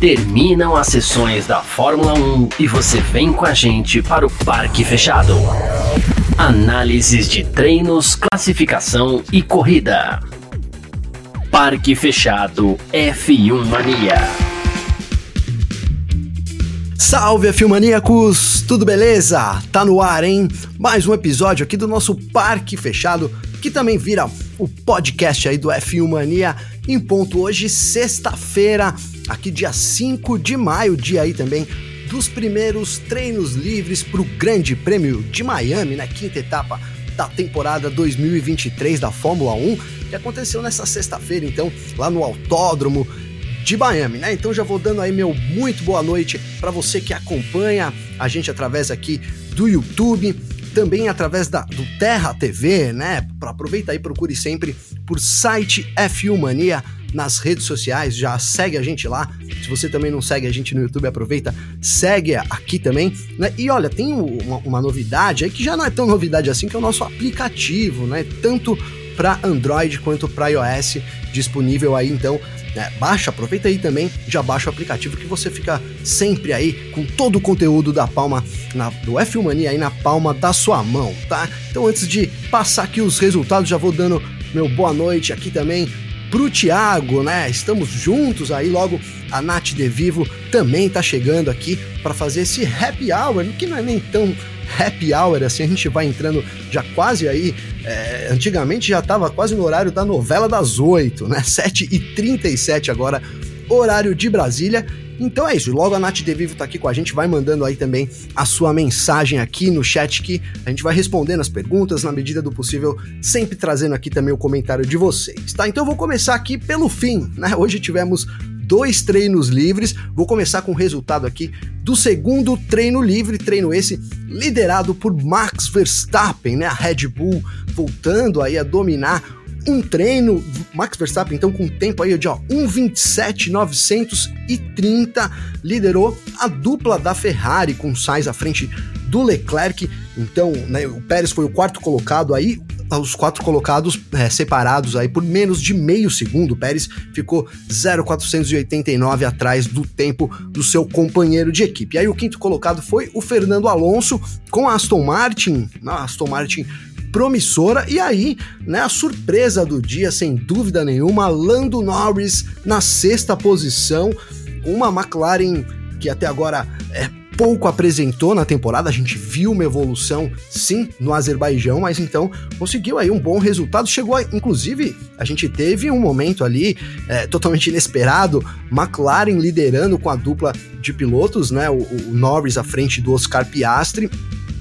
Terminam as sessões da Fórmula 1 e você vem com a gente para o Parque Fechado. Análises de treinos, classificação e corrida. Parque Fechado F1 Mania. Salve, Filmaníacos! Tudo beleza? Tá no ar, hein? Mais um episódio aqui do nosso Parque Fechado, que também vira o podcast aí do F1 Mania em ponto hoje, sexta-feira, aqui dia 5 de maio, dia aí também dos primeiros treinos livres para o Grande Prêmio de Miami, na né? quinta etapa da temporada 2023 da Fórmula 1, que aconteceu nessa sexta-feira, então, lá no Autódromo de Miami, né? Então já vou dando aí meu muito boa noite para você que acompanha a gente através aqui do YouTube, também através da, do Terra TV, né? Aproveita aí, procure sempre por site F1 Mania nas redes sociais, já segue a gente lá. Se você também não segue a gente no YouTube, aproveita, segue aqui também. Né? E olha, tem uma, uma novidade aí que já não é tão novidade assim, que é o nosso aplicativo, né? Tanto para Android quanto para iOS disponível aí, então né? Baixa, aproveita aí também, já baixa o aplicativo que você fica sempre aí com todo o conteúdo da palma na, do F1 Mania aí na palma da sua mão, tá? Então antes de passar aqui os resultados, já vou dando meu boa noite aqui também pro Thiago, né? Estamos juntos aí, logo a Nath De Vivo também tá chegando aqui para fazer esse happy hour, que não é nem tão happy hour assim, a gente vai entrando já quase aí, é, antigamente já tava quase no horário da novela das oito, né? 7h37 agora, horário de Brasília. Então é isso, logo a Nath De Vivo tá aqui com a gente, vai mandando aí também a sua mensagem aqui no chat que a gente vai respondendo as perguntas na medida do possível, sempre trazendo aqui também o comentário de vocês, tá? Então eu vou começar aqui pelo fim, né? Hoje tivemos dois treinos livres. Vou começar com o resultado aqui do segundo treino livre, treino esse liderado por Max Verstappen, né? A Red Bull voltando aí a dominar um treino, Max Verstappen então com tempo aí de ó, 1:27.930 liderou a dupla da Ferrari com Sainz à frente do Leclerc. Então, né, o Pérez foi o quarto colocado aí, os quatro colocados é, separados aí por menos de meio segundo. Pérez ficou 0,489 atrás do tempo do seu companheiro de equipe. E aí o quinto colocado foi o Fernando Alonso com a Aston Martin, a Aston Martin promissora. E aí, né, a surpresa do dia, sem dúvida nenhuma, Lando Norris na sexta posição, uma McLaren que até agora é pouco apresentou na temporada, a gente viu uma evolução sim no Azerbaijão, mas então conseguiu aí um bom resultado. Chegou, a, inclusive, a gente teve um momento ali é, totalmente inesperado, McLaren liderando com a dupla de pilotos, né? O, o Norris à frente do Oscar Piastri.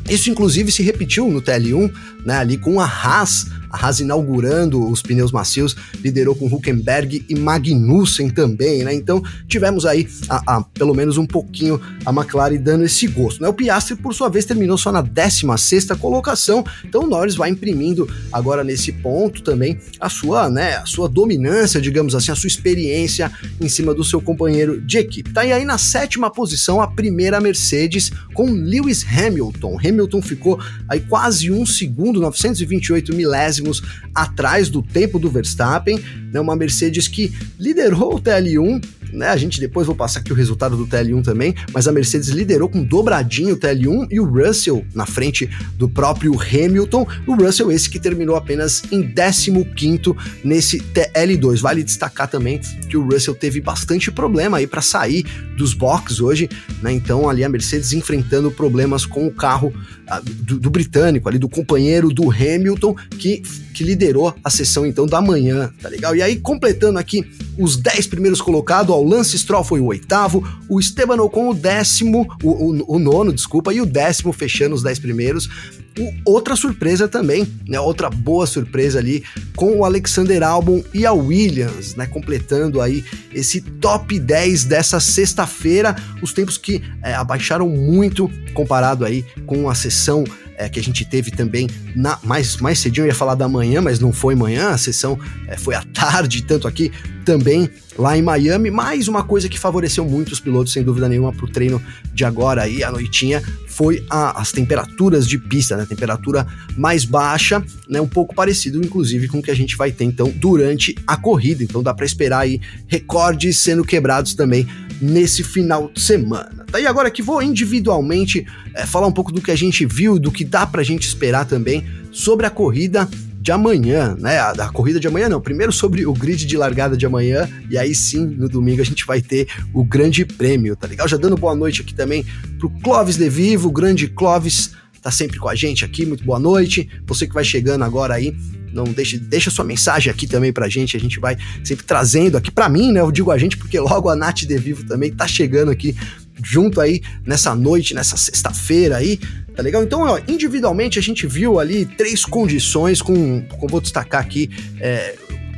Isso, inclusive, se repetiu no TL1, né? Ali com a Haas Haas inaugurando os pneus macios, liderou com Huckenberg e Magnussen também, né? Então tivemos aí a, a, pelo menos um pouquinho a McLaren dando esse gosto, né? O Piastri, por sua vez, terminou só na 16 colocação, então o Norris vai imprimindo agora nesse ponto também a sua, né, a sua dominância, digamos assim, a sua experiência em cima do seu companheiro de equipe. Tá e aí na sétima posição a primeira Mercedes com Lewis Hamilton. Hamilton ficou aí quase um segundo, 928 milésimos milésimos atrás do tempo do Verstappen, né, uma Mercedes que liderou o TL1 né? A gente depois vou passar aqui o resultado do TL1 também, mas a Mercedes liderou com dobradinho o TL1 e o Russell na frente do próprio Hamilton. O Russell esse que terminou apenas em 15º nesse TL2. Vale destacar também que o Russell teve bastante problema aí para sair dos boxes hoje, né? Então ali a Mercedes enfrentando problemas com o carro uh, do, do, britânico ali do companheiro do Hamilton que que liderou a sessão então da manhã, tá legal? E aí completando aqui os 10 primeiros colocados, o Lance Stroll foi o oitavo, o Esteban Ocon o décimo, o, o, o nono, desculpa, e o décimo fechando os 10 primeiros. O, outra surpresa também, né? Outra boa surpresa ali com o Alexander Albon e a Williams, né? Completando aí esse top 10 dessa sexta-feira, os tempos que é, abaixaram muito comparado aí com a sessão é, que a gente teve também na, mais, mais cedinho, eu ia falar da manhã, mas não foi manhã, a sessão é, foi à tarde, tanto aqui também lá em Miami. Mais uma coisa que favoreceu muito os pilotos, sem dúvida nenhuma, para o treino de agora aí, a noitinha, foi a, as temperaturas de pista, né? Temperatura mais baixa, né? Um pouco parecido, inclusive, com o que a gente vai ter então durante a corrida. Então dá para esperar aí recordes sendo quebrados também nesse final de semana. Tá? E agora que vou individualmente é, falar um pouco do que a gente viu, do que dá pra gente esperar também sobre a corrida de amanhã, né? A, a, corrida de amanhã não. Primeiro sobre o grid de largada de amanhã e aí sim, no domingo a gente vai ter o grande prêmio, tá legal? Já dando boa noite aqui também pro Clóvis De Vivo, o grande Clóvis tá sempre com a gente aqui, muito boa noite. Você que vai chegando agora aí, não deixe, deixa sua mensagem aqui também pra gente, a gente vai sempre trazendo aqui para mim, né? Eu digo a gente porque logo a Nath De Vivo também tá chegando aqui junto aí nessa noite, nessa sexta-feira aí, tá legal? Então, ó, individualmente a gente viu ali três condições com, com vou destacar aqui, é,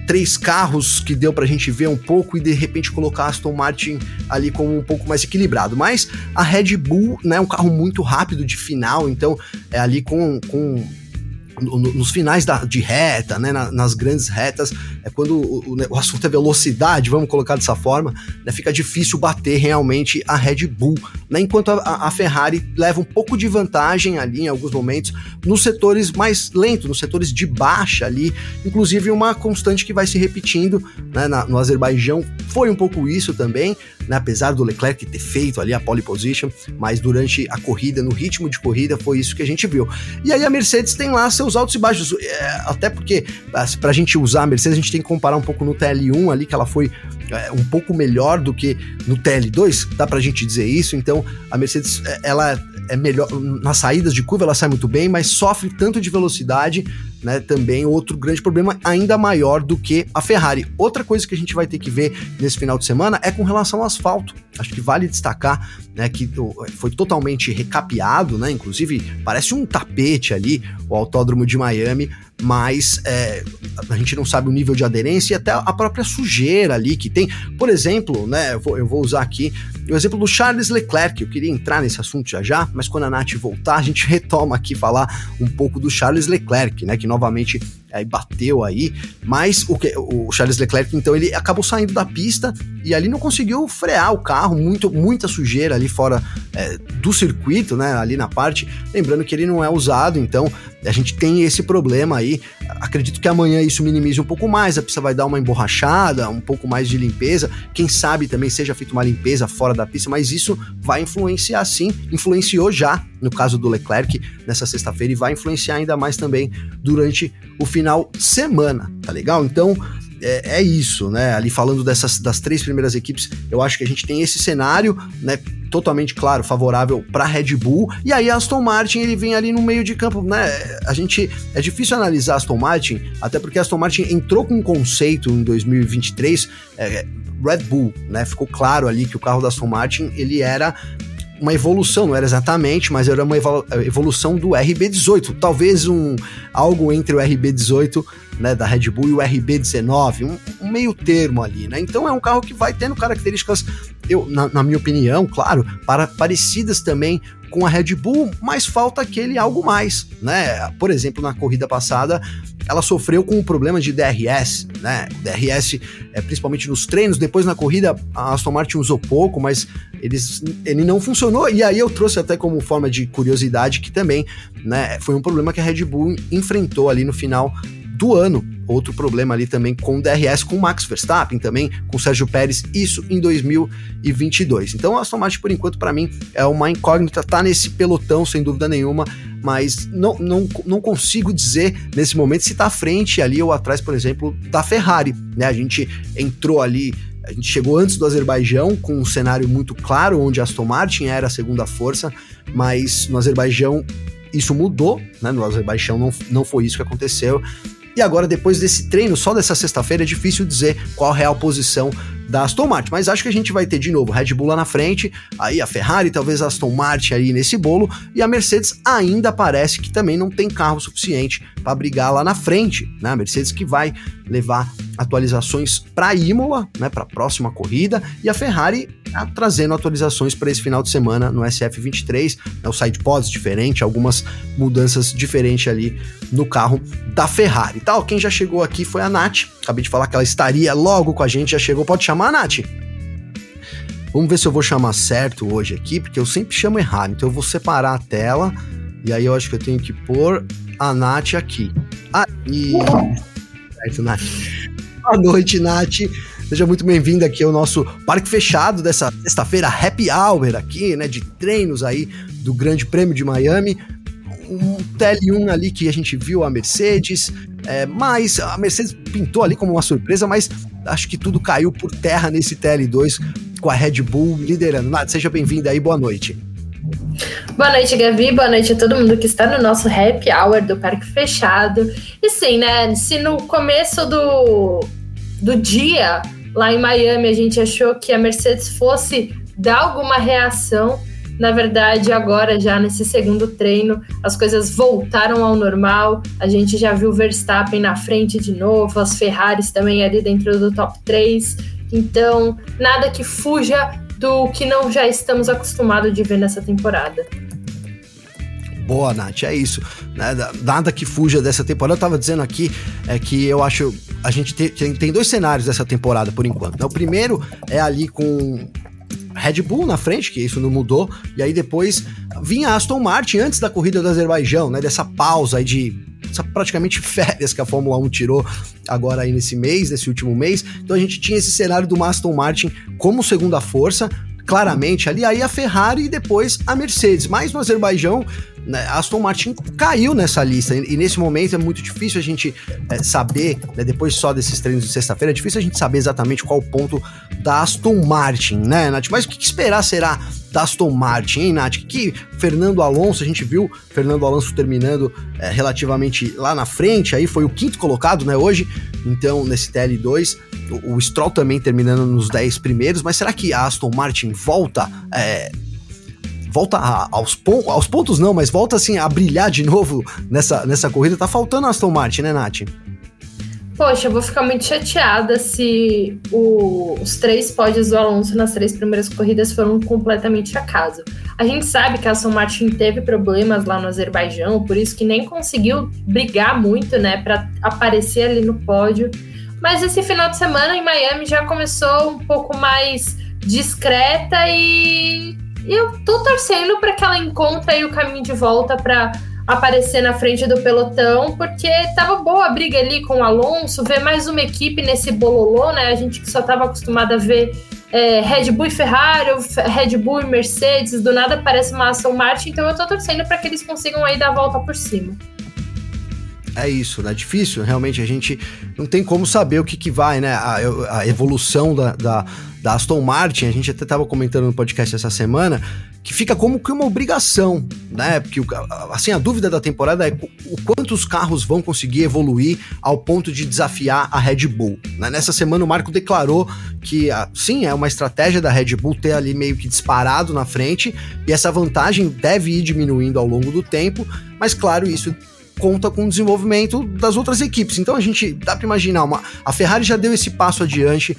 três carros que deu pra gente ver um pouco e de repente colocar Aston Martin ali como um pouco mais equilibrado. Mas a Red Bull, né, um carro muito rápido de final, então é ali com, com nos finais da, de reta, né, nas grandes retas, é quando o, o, assunto é velocidade, vamos colocar dessa forma, né, fica difícil bater realmente a Red Bull, né, enquanto a, a, Ferrari leva um pouco de vantagem ali em alguns momentos nos setores mais lentos, nos setores de baixa ali, inclusive uma constante que vai se repetindo né, na, no Azerbaijão foi um pouco isso também, né, apesar do Leclerc ter feito ali a pole position, mas durante a corrida, no ritmo de corrida, foi isso que a gente viu. E aí a Mercedes tem lá seus altos e baixos, é, até porque para a gente usar a Mercedes, a gente tem que comparar um pouco no TL1 ali, que ela foi é, um pouco melhor do que no TL2, dá pra gente dizer isso, então a Mercedes, é, ela é melhor, nas saídas de curva ela sai muito bem, mas sofre tanto de velocidade né, também outro grande problema ainda maior do que a Ferrari. Outra coisa que a gente vai ter que ver nesse final de semana é com relação ao asfalto. Acho que vale destacar né, que foi totalmente recapeado, né, inclusive parece um tapete ali, o autódromo de Miami, mas é, a gente não sabe o nível de aderência e até a própria sujeira ali que tem. Por exemplo, né, eu vou, eu vou usar aqui o exemplo do Charles Leclerc. Eu queria entrar nesse assunto já já, mas quando a Nath voltar, a gente retoma aqui falar um pouco do Charles Leclerc, né, que novamente aí bateu aí, mas o, que, o Charles Leclerc, então, ele acabou saindo da pista e ali não conseguiu frear o carro, muito, muita sujeira ali fora é, do circuito, né, ali na parte, lembrando que ele não é usado, então a gente tem esse problema aí, acredito que amanhã isso minimize um pouco mais, a pista vai dar uma emborrachada, um pouco mais de limpeza, quem sabe também seja feita uma limpeza fora da pista, mas isso vai influenciar sim, influenciou já, no caso do Leclerc, nessa sexta-feira, e vai influenciar ainda mais também durante o final de semana, tá legal? Então, é, é, isso, né? Ali falando dessas das três primeiras equipes, eu acho que a gente tem esse cenário, né? Totalmente claro, favorável para Red Bull. E aí Aston Martin ele vem ali no meio de campo, né? A gente é difícil analisar Aston Martin, até porque Aston Martin entrou com um conceito em 2023. É, Red Bull, né? Ficou claro ali que o carro da Aston Martin ele era uma evolução, não era exatamente, mas era uma evolução do RB18, talvez um algo entre o RB18 né, da Red Bull e o RB19, um, um, meio termo ali, né? Então é um carro que vai tendo características, eu, na, na minha opinião, claro, para, parecidas também com a Red Bull, mas falta aquele algo mais, né? Por exemplo, na corrida passada, ela sofreu com o problema de DRS, né? DRS, é, principalmente nos treinos, depois na corrida a Aston Martin usou pouco, mas eles, ele não funcionou. E aí eu trouxe até como forma de curiosidade que também, né, foi um problema que a Red Bull enfrentou ali no final do ano. Outro problema ali também com o DRS, com o Max Verstappen também, com o Sérgio Pérez, isso em 2022. Então a Aston Martin, por enquanto, para mim, é uma incógnita, tá nesse pelotão, sem dúvida nenhuma, mas não, não, não consigo dizer nesse momento se tá à frente ali ou atrás, por exemplo, da Ferrari. Né? A gente entrou ali a gente chegou antes do Azerbaijão com um cenário muito claro, onde Aston Martin era a segunda força, mas no Azerbaijão isso mudou, né? No Azerbaijão não, não foi isso que aconteceu. E agora, depois desse treino, só dessa sexta-feira, é difícil dizer qual a real posição da Aston Martin. Mas acho que a gente vai ter de novo Red Bull lá na frente, aí a Ferrari, talvez a Aston Martin aí nesse bolo, e a Mercedes ainda parece que também não tem carro suficiente para brigar lá na frente, né? A Mercedes que vai levar atualizações para Imola, né, para a próxima corrida, e a Ferrari tá trazendo atualizações para esse final de semana no SF23, né, o side pods diferente, algumas mudanças diferentes ali no carro da Ferrari. Tal, quem já chegou aqui foi a Nath. Acabei de falar que ela estaria logo com a gente, já chegou. Pode chamar, Nath? Vamos ver se eu vou chamar certo hoje aqui, porque eu sempre chamo errado. Então eu vou separar a tela e aí eu acho que eu tenho que pôr a Nath aqui. Aí. Certo, Nath. Boa noite, Nath. Seja muito bem-vindo aqui ao nosso parque fechado dessa sexta-feira, happy hour aqui, né, de treinos aí do Grande Prêmio de Miami. Um TL1 ali que a gente viu a Mercedes, é, mas a Mercedes pintou ali como uma surpresa, mas acho que tudo caiu por terra nesse TL2 com a Red Bull liderando. Nath, seja bem-vinda aí, boa noite. Boa noite, Gavi. Boa noite a todo mundo que está no nosso happy hour do Parque Fechado. E sim, né? Se no começo do, do dia, lá em Miami, a gente achou que a Mercedes fosse dar alguma reação, na verdade, agora, já nesse segundo treino, as coisas voltaram ao normal. A gente já viu Verstappen na frente de novo, as Ferraris também ali dentro do top 3. Então, nada que fuja do que não já estamos acostumados de ver nessa temporada. Boa, Nath, é isso. Né, nada que fuja dessa temporada. Eu tava dizendo aqui é que eu acho. A gente tem, tem dois cenários dessa temporada por enquanto. Né? O primeiro é ali com Red Bull na frente, que isso não mudou, e aí depois vinha Aston Martin antes da corrida do Azerbaijão, né? Dessa pausa aí de praticamente férias que a Fórmula 1 tirou agora aí nesse mês, nesse último mês. Então a gente tinha esse cenário do Aston Martin como segunda força, claramente ali, aí a Ferrari e depois a Mercedes. Mas no Azerbaijão, né, Aston Martin caiu nessa lista e, e, nesse momento é muito difícil a gente é, saber, né, depois só desses treinos de sexta-feira, é difícil a gente saber exatamente qual o ponto da Aston Martin, né, Nath? Mas o que esperar será da Aston Martin, hein, Nath? Que Fernando Alonso, a gente viu Fernando Alonso terminando é, relativamente lá na frente, aí foi o quinto colocado, né, hoje, então nesse TL2, o, o Stroll também terminando nos 10 primeiros, mas será que a Aston Martin volta é, volta a, aos, pon aos pontos não, mas volta assim a brilhar de novo nessa, nessa corrida. Tá faltando a Aston Martin, né, Nath? Poxa, eu vou ficar muito chateada se o, os três pódios do Alonso nas três primeiras corridas foram completamente acaso. A gente sabe que a Aston Martin teve problemas lá no Azerbaijão, por isso que nem conseguiu brigar muito, né, para aparecer ali no pódio. Mas esse final de semana em Miami já começou um pouco mais discreta e eu tô torcendo para que ela encontre aí o caminho de volta para aparecer na frente do pelotão, porque tava boa a briga ali com o Alonso, ver mais uma equipe nesse bololô, né? A gente que só tava acostumado a ver é, Red Bull e Ferrari, Red Bull e Mercedes, do nada parece uma Aston Martin, então eu tô torcendo para que eles consigam aí dar a volta por cima. É isso, né? Difícil, realmente a gente não tem como saber o que, que vai, né? A, a evolução da, da, da Aston Martin, a gente até estava comentando no podcast essa semana, que fica como que uma obrigação, né? Porque assim, a dúvida da temporada é o quanto os carros vão conseguir evoluir ao ponto de desafiar a Red Bull. Né? Nessa semana o Marco declarou que sim, é uma estratégia da Red Bull ter ali meio que disparado na frente e essa vantagem deve ir diminuindo ao longo do tempo, mas claro, isso conta com o desenvolvimento das outras equipes. Então a gente dá para imaginar, uma, a Ferrari já deu esse passo adiante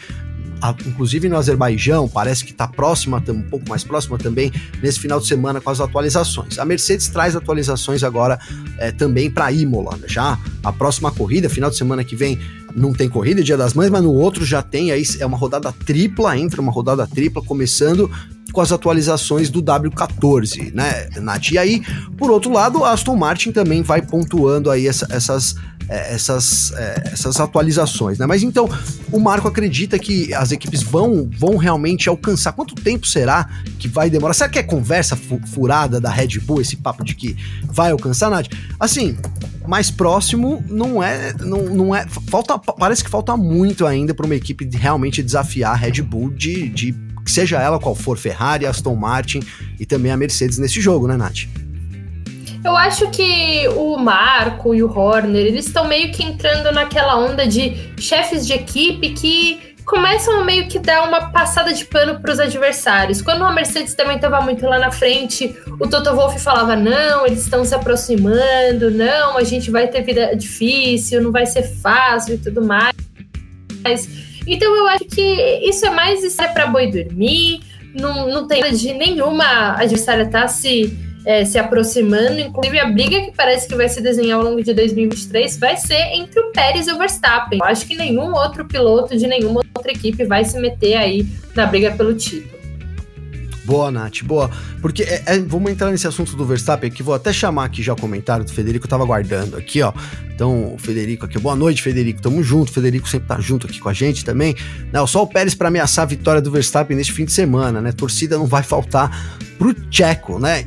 inclusive no Azerbaijão, parece que está próxima, um pouco mais próxima também nesse final de semana com as atualizações. A Mercedes traz atualizações agora é, também para Imola. Já a próxima corrida, final de semana que vem, não tem corrida, Dia das Mães, mas no outro já tem aí, é uma rodada tripla, entra uma rodada tripla, começando com as atualizações do W14, né, Nath? E aí, por outro lado, a Aston Martin também vai pontuando aí essa, essas é, essas, é, essas atualizações, né? Mas então, o Marco acredita que as equipes vão, vão realmente alcançar. Quanto tempo será que vai demorar? Será que é conversa furada da Red Bull, esse papo de que vai alcançar, Nath? Assim, mais próximo não é, não, não é, falta, parece que falta muito ainda para uma equipe realmente desafiar a Red Bull de, de seja ela qual for, Ferrari, Aston Martin e também a Mercedes nesse jogo, né, Nath? Eu acho que o Marco e o Horner, eles estão meio que entrando naquela onda de chefes de equipe que começam a meio que dar uma passada de pano para os adversários. Quando a Mercedes também estava muito lá na frente, o Toto Wolff falava: não, eles estão se aproximando, não, a gente vai ter vida difícil, não vai ser fácil e tudo mais. Então eu acho que isso é mais isso é para boi dormir, não, não tem de nenhuma adversária tá se é, se aproximando. Inclusive, a briga que parece que vai se desenhar ao longo de 2023 vai ser entre o Pérez e o Verstappen. Eu acho que nenhum outro piloto de nenhuma outra equipe vai se meter aí na briga pelo título. Boa, Nath, boa. Porque é, é, vamos entrar nesse assunto do Verstappen aqui, vou até chamar aqui já o comentário do Federico, eu tava guardando aqui, ó. Então, o Federico aqui, boa noite, Federico, tamo junto, Federico sempre tá junto aqui com a gente também. Não, só o Pérez para ameaçar a vitória do Verstappen neste fim de semana, né? Torcida não vai faltar pro Tcheco, né?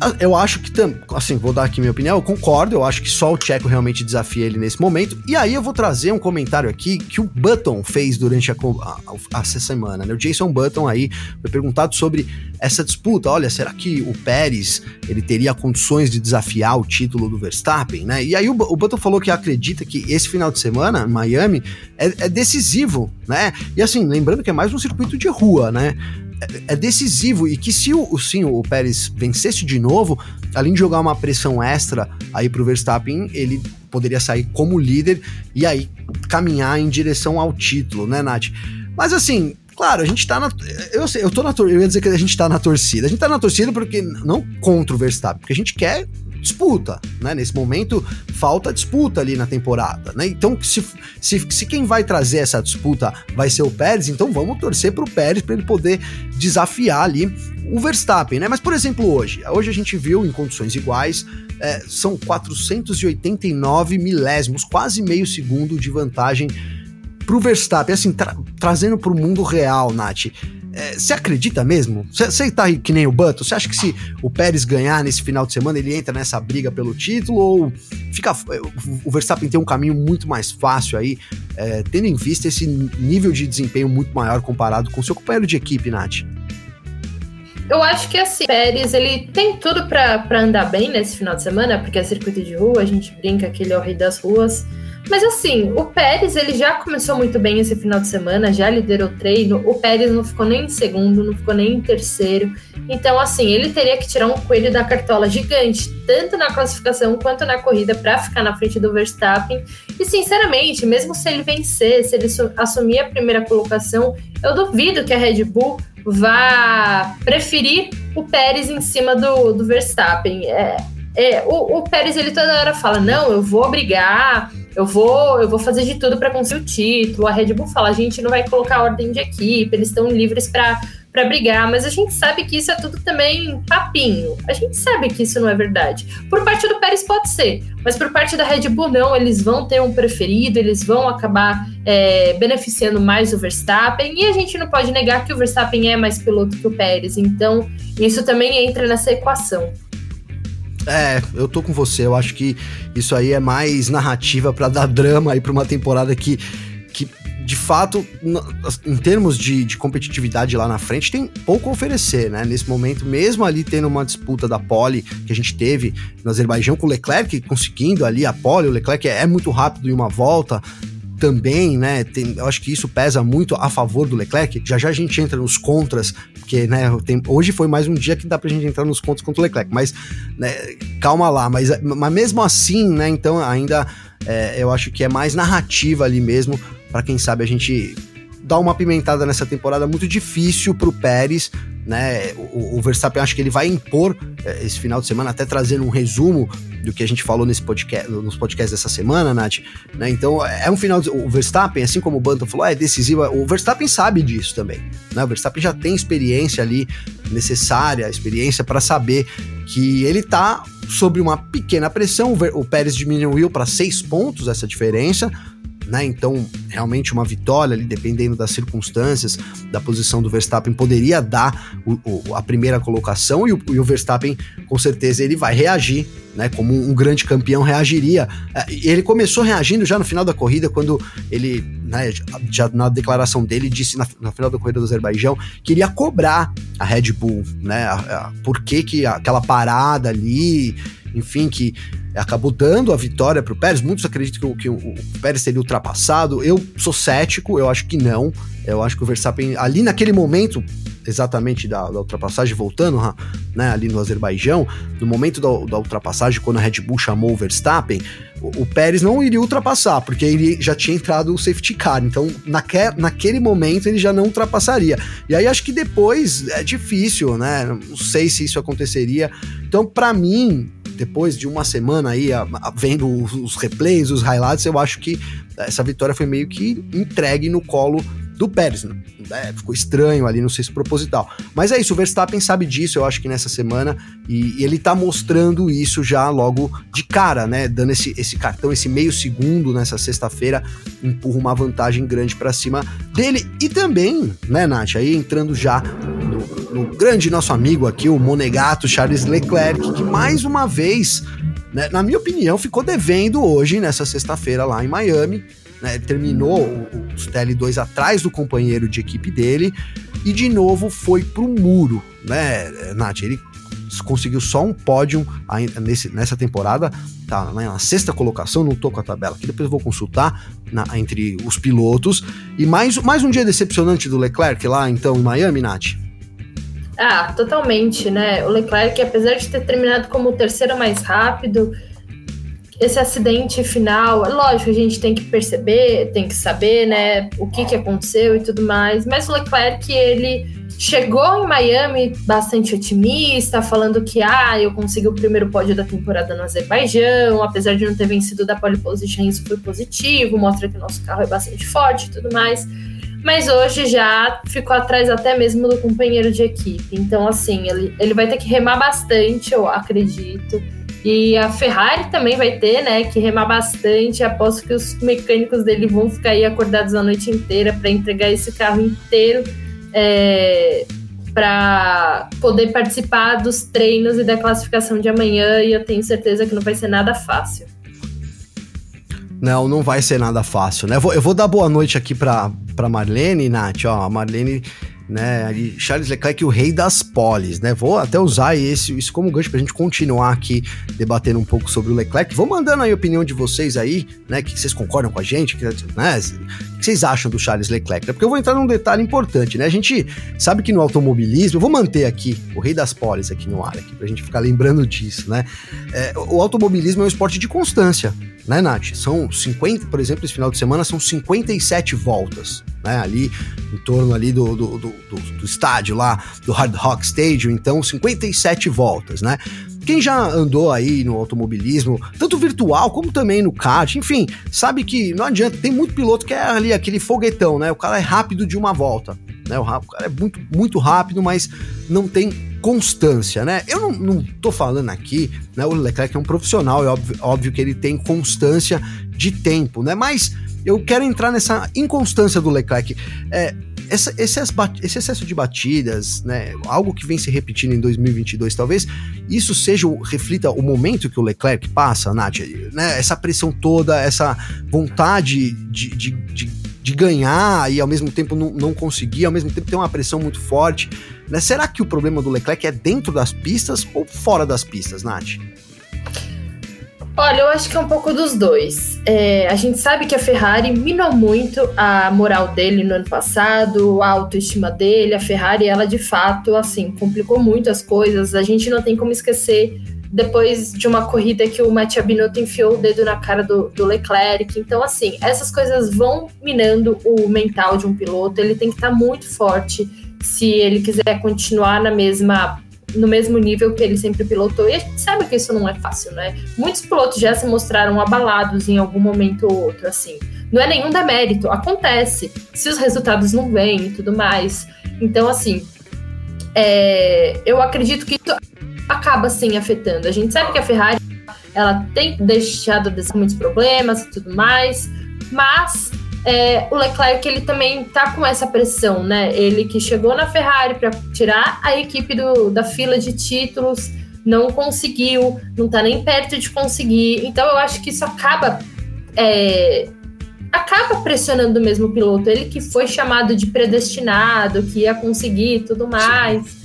Ah, eu acho que, assim, vou dar aqui minha opinião, eu concordo, eu acho que só o Checo realmente desafia ele nesse momento. E aí eu vou trazer um comentário aqui que o Button fez durante a, a, a, essa semana, né? O Jason Button aí foi perguntado sobre essa disputa. Olha, será que o Pérez ele teria condições de desafiar o título do Verstappen, né? E aí o, o Button falou que acredita que esse final de semana, Miami, é, é decisivo, né? E assim, lembrando que é mais um circuito de rua, né? É decisivo e que se o, sim, o Pérez vencesse de novo, além de jogar uma pressão extra aí pro Verstappen, ele poderia sair como líder e aí caminhar em direção ao título, né, Nath? Mas assim, Claro, a gente tá na. Eu, sei, eu tô na Eu ia dizer que a gente tá na torcida. A gente tá na torcida porque. Não contra o Verstappen, porque a gente quer disputa, né? Nesse momento falta disputa ali na temporada, né? Então, se, se, se quem vai trazer essa disputa vai ser o Pérez, então vamos torcer pro Pérez para ele poder desafiar ali o Verstappen, né? Mas, por exemplo, hoje, hoje a gente viu em condições iguais, é, são 489 milésimos, quase meio segundo de vantagem pro Verstappen, assim, tra trazendo pro mundo real, Nath. Você é, acredita mesmo? Você tá que nem o Button? Você acha que se o Pérez ganhar nesse final de semana, ele entra nessa briga pelo título? Ou fica o Verstappen tem um caminho muito mais fácil aí, é, tendo em vista esse nível de desempenho muito maior comparado com o seu companheiro de equipe, Nath? Eu acho que assim, Pérez, ele tem tudo para andar bem nesse final de semana, porque é circuito de rua, a gente brinca que ele é o rei das ruas. Mas assim, o Pérez ele já começou muito bem esse final de semana, já liderou o treino. O Pérez não ficou nem em segundo, não ficou nem em terceiro. Então, assim, ele teria que tirar um coelho da cartola gigante, tanto na classificação quanto na corrida, para ficar na frente do Verstappen. E sinceramente, mesmo se ele vencer, se ele assumir a primeira colocação, eu duvido que a Red Bull vá preferir o Pérez em cima do, do Verstappen. É, é, o, o Pérez ele toda hora fala: não, eu vou brigar eu vou, eu vou fazer de tudo para conseguir o título. A Red Bull fala, a gente não vai colocar ordem de equipe, eles estão livres para para brigar, mas a gente sabe que isso é tudo também papinho. A gente sabe que isso não é verdade. Por parte do Pérez pode ser, mas por parte da Red Bull não. Eles vão ter um preferido, eles vão acabar é, beneficiando mais o Verstappen e a gente não pode negar que o Verstappen é mais piloto que o Pérez. Então isso também entra nessa equação. É, eu tô com você. Eu acho que isso aí é mais narrativa para dar drama aí pra uma temporada que, que de fato, em termos de, de, competitividade lá na frente, tem pouco a oferecer, né? Nesse momento, mesmo ali tendo uma disputa da pole que a gente teve no Azerbaijão com o Leclerc conseguindo ali a pole, o Leclerc é muito rápido em uma volta, também, né? Tem, eu acho que isso pesa muito a favor do Leclerc. Já já a gente entra nos contras, porque, né, tem, hoje foi mais um dia que dá pra gente entrar nos contras contra o Leclerc, mas né, calma lá, mas, mas mesmo assim, né, então ainda é, eu acho que é mais narrativa ali mesmo, para quem sabe a gente dar uma pimentada nessa temporada muito difícil pro Pérez, né? O, o Verstappen acho que ele vai impor é, esse final de semana, até trazendo um resumo do que a gente falou nesse podcast, nos podcasts dessa semana, Nath. Né? Então é um final. De, o Verstappen, assim como o Bantam falou, é decisivo. O Verstappen sabe disso também. Né? O Verstappen já tem experiência ali necessária, experiência para saber que ele tá sob uma pequena pressão. O, o Pérez diminuiu para seis pontos essa diferença né? Então, realmente uma vitória ali, dependendo das circunstâncias, da posição do Verstappen, poderia dar o, o, a primeira colocação e o, e o, Verstappen, com certeza, ele vai reagir, né? Como um, grande campeão reagiria. É, ele começou reagindo já no final da corrida, quando ele, né, já na declaração dele, disse na, na final da corrida do Azerbaijão que iria cobrar a Red Bull, né? A, a, por que, que aquela parada ali, enfim, que acabou dando a vitória para o Pérez. Muitos acreditam que, o, que o, Pérez seria ultrapassado. Eu sou cético, eu acho que não. Eu acho que o Verstappen, ali naquele momento, exatamente da, da ultrapassagem, voltando né, ali no Azerbaijão, no momento da, da, ultrapassagem, quando a Red Bull chamou o Verstappen, o, o, Pérez não iria ultrapassar, porque ele já tinha entrado o safety car. Então, naque, naquele momento, ele já não ultrapassaria. E aí, acho que depois é difícil, né? Não sei se isso aconteceria. Então, para mim, depois de uma semana aí, a, a, vendo os, replays, os highlights, eu acho que essa vitória foi meio que entregue no colo do Pérez. É, ficou estranho ali, não sei se proposital. Mas é isso, o Verstappen sabe disso, eu acho que nessa semana, e, e ele tá mostrando isso já logo de cara, né? Dando esse, esse cartão, esse meio segundo nessa sexta-feira, empurra uma vantagem grande para cima dele. E também, né, Nath, aí entrando já no, no grande nosso amigo aqui, o Monegato Charles Leclerc, que mais uma vez né, na minha opinião, ficou devendo hoje, nessa sexta-feira, lá em Miami. Né, terminou os TL2 atrás do companheiro de equipe dele e de novo foi pro muro, né, Nath? Ele conseguiu só um pódio nessa temporada, tá na sexta colocação, não tô com a tabela aqui, depois eu vou consultar na, entre os pilotos. E mais, mais um dia decepcionante do Leclerc lá, então, em Miami, Nath? Ah, totalmente, né? O Leclerc, apesar de ter terminado como o terceiro mais rápido, esse acidente final, lógico, a gente tem que perceber, tem que saber, né, o que, que aconteceu e tudo mais, mas o Leclerc, ele chegou em Miami bastante otimista, falando que, ah, eu consegui o primeiro pódio da temporada no Azerbaijão, apesar de não ter vencido da pole position, isso foi positivo, mostra que o nosso carro é bastante forte e tudo mais, mas hoje já ficou atrás até mesmo do companheiro de equipe, então, assim, ele, ele vai ter que remar bastante, eu acredito, e a Ferrari também vai ter, né, que remar bastante. Aposto que os mecânicos dele vão ficar aí acordados a noite inteira para entregar esse carro inteiro é, para poder participar dos treinos e da classificação de amanhã. E eu tenho certeza que não vai ser nada fácil. Não, não vai ser nada fácil, né? Eu vou, eu vou dar boa noite aqui para Marlene, Nath. Ó, a Marlene né? Ali, Charles Leclerc, o rei das poles, né? Vou até usar esse, isso como gancho pra gente continuar aqui debatendo um pouco sobre o Leclerc. Vou mandando aí a opinião de vocês aí, né? Que vocês concordam com a gente, que, né? O que vocês acham do Charles Leclerc? Porque eu vou entrar num detalhe importante, né? A gente sabe que no automobilismo, eu vou manter aqui o rei das poles aqui no ar, aqui, pra gente ficar lembrando disso, né? É, o automobilismo é um esporte de constância, né, Nath? São 50, por exemplo, esse final de semana são 57 voltas, né? Ali, em torno ali do, do, do, do, estádio lá, do Hard Rock Stadium, então 57 voltas, né? Quem já andou aí no automobilismo, tanto virtual como também no kart, enfim, sabe que não adianta, tem muito piloto que é ali aquele foguetão, né? O cara é rápido de uma volta, né? O cara é muito, muito rápido, mas não tem constância, né? Eu não, não tô falando aqui, né? O Leclerc é um profissional, é óbvio, óbvio que ele tem constância de tempo, né? Mas eu quero entrar nessa inconstância do Leclerc. É, essa, esse, esse, excesso de batidas, né, algo que vem se repetindo em 2022, talvez isso seja, reflita o momento que o Leclerc passa, Nath, né, essa pressão toda, essa vontade de, de, de, de ganhar e ao mesmo tempo não, não, conseguir, ao mesmo tempo ter uma pressão muito forte. Né? Será que o problema do Leclerc é dentro das pistas ou fora das pistas, Nath? Olha, eu acho que é um pouco dos dois. É, a gente sabe que a Ferrari minou muito a moral dele no ano passado, a autoestima dele. A Ferrari, ela de fato, assim, complicou muito as coisas. A gente não tem como esquecer depois de uma corrida que o Matia Binotto enfiou o dedo na cara do, do, Leclerc. Então, assim, essas coisas vão minando o mental de um piloto. Ele tem que estar muito forte se ele quiser continuar na mesma no mesmo nível que ele sempre pilotou. E a gente sabe que isso não é fácil, né? Muitos pilotos já se mostraram abalados em algum momento ou outro, assim. Não é nenhum demérito, acontece. Se os resultados não vêm e tudo mais. Então, assim, é, eu acredito que isso acaba, sim, afetando. A gente sabe que a Ferrari, ela tem deixado de muitos problemas e tudo mais, mas é, o Leclerc ele também tá com essa pressão, né? Ele que chegou na Ferrari para tirar a equipe do, da fila de títulos, não conseguiu, não tá nem perto de conseguir. Então eu acho que isso acaba é, acaba pressionando o mesmo piloto. Ele que foi chamado de predestinado, que ia conseguir tudo mais.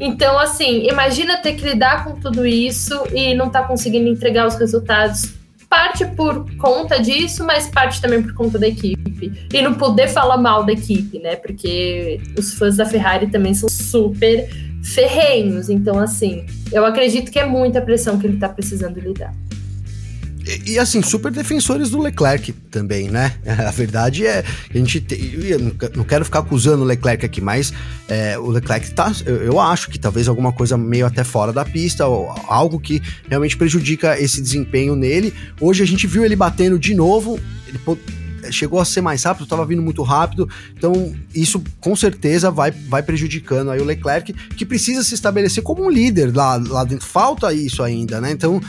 Então, assim, imagina ter que lidar com tudo isso e não tá conseguindo entregar os resultados parte por conta disso, mas parte também por conta da equipe. E não poder falar mal da equipe, né? Porque os fãs da Ferrari também são super ferrenhos. Então, assim, eu acredito que é muita pressão que ele tá precisando lidar. E, assim, super defensores do Leclerc também, né? A verdade é, a gente te, eu não quero ficar acusando o Leclerc aqui, mas é, o Leclerc tá, eu, eu, acho que talvez alguma coisa meio até fora da pista, ou algo que realmente prejudica esse desempenho nele. Hoje a gente viu ele batendo de novo, ele chegou a ser mais rápido, estava vindo muito rápido, então isso com certeza vai, vai prejudicando aí o Leclerc, que precisa se estabelecer como um líder lá, lá dentro. Falta isso ainda, né? Então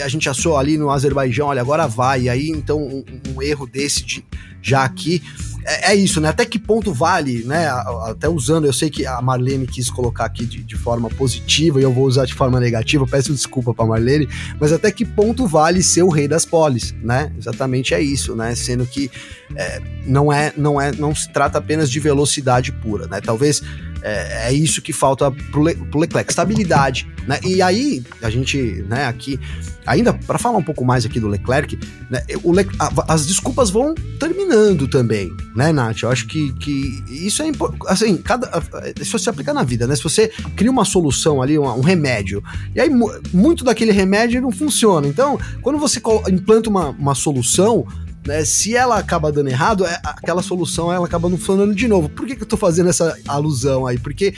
a gente achou ali no Azerbaijão, olha, agora vai, e aí então um, um erro desse de, já aqui é, é, isso, né? Até que ponto vale, né? Até usando, eu sei que a Marlene quis colocar aqui de, de forma positiva e eu vou usar de forma negativa, peço desculpa pra Marlene, mas até que ponto vale ser o rei das polis, né? Exatamente é isso, né? Sendo que é, não é, não é, não se trata apenas de velocidade pura, né? Talvez é, é isso que falta pro, Le, pro Leclerc, estabilidade, né? E aí, a gente, né, aqui, ainda para falar um pouco mais aqui do Leclerc, né, o Le, a, as desculpas vão terminando também, né, Nath? Eu acho que, que isso é assim, cada, isso se aplica na vida, né? Se você cria uma solução ali, um, um remédio, e aí muito daquele remédio não funciona, então, quando você implanta uma, uma solução, né? Se ela acaba dando errado, é, aquela solução ela acaba não funcionando de novo. Por que, que eu tô fazendo essa alusão aí? Porque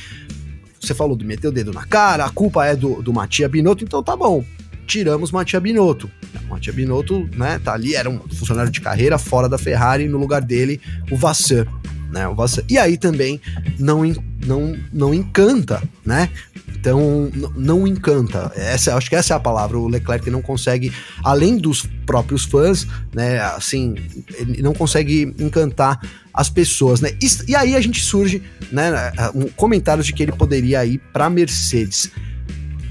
você falou do meter o dedo na cara, a culpa é do, do Matia Binotto, então tá bom. Tiramos Matia Binotto. Matia Binotto, né, tá ali, era um funcionário de carreira fora da Ferrari, no lugar dele, o Vassan. Né, o Vassan. E aí também não, não, não encanta, né? Então, não encanta. Essa, acho que essa é a palavra. O Leclerc não consegue, além dos próprios fãs, né? Assim, ele não consegue encantar as pessoas, né? E, e aí a gente surge, né? Um, comentários de que ele poderia ir para Mercedes.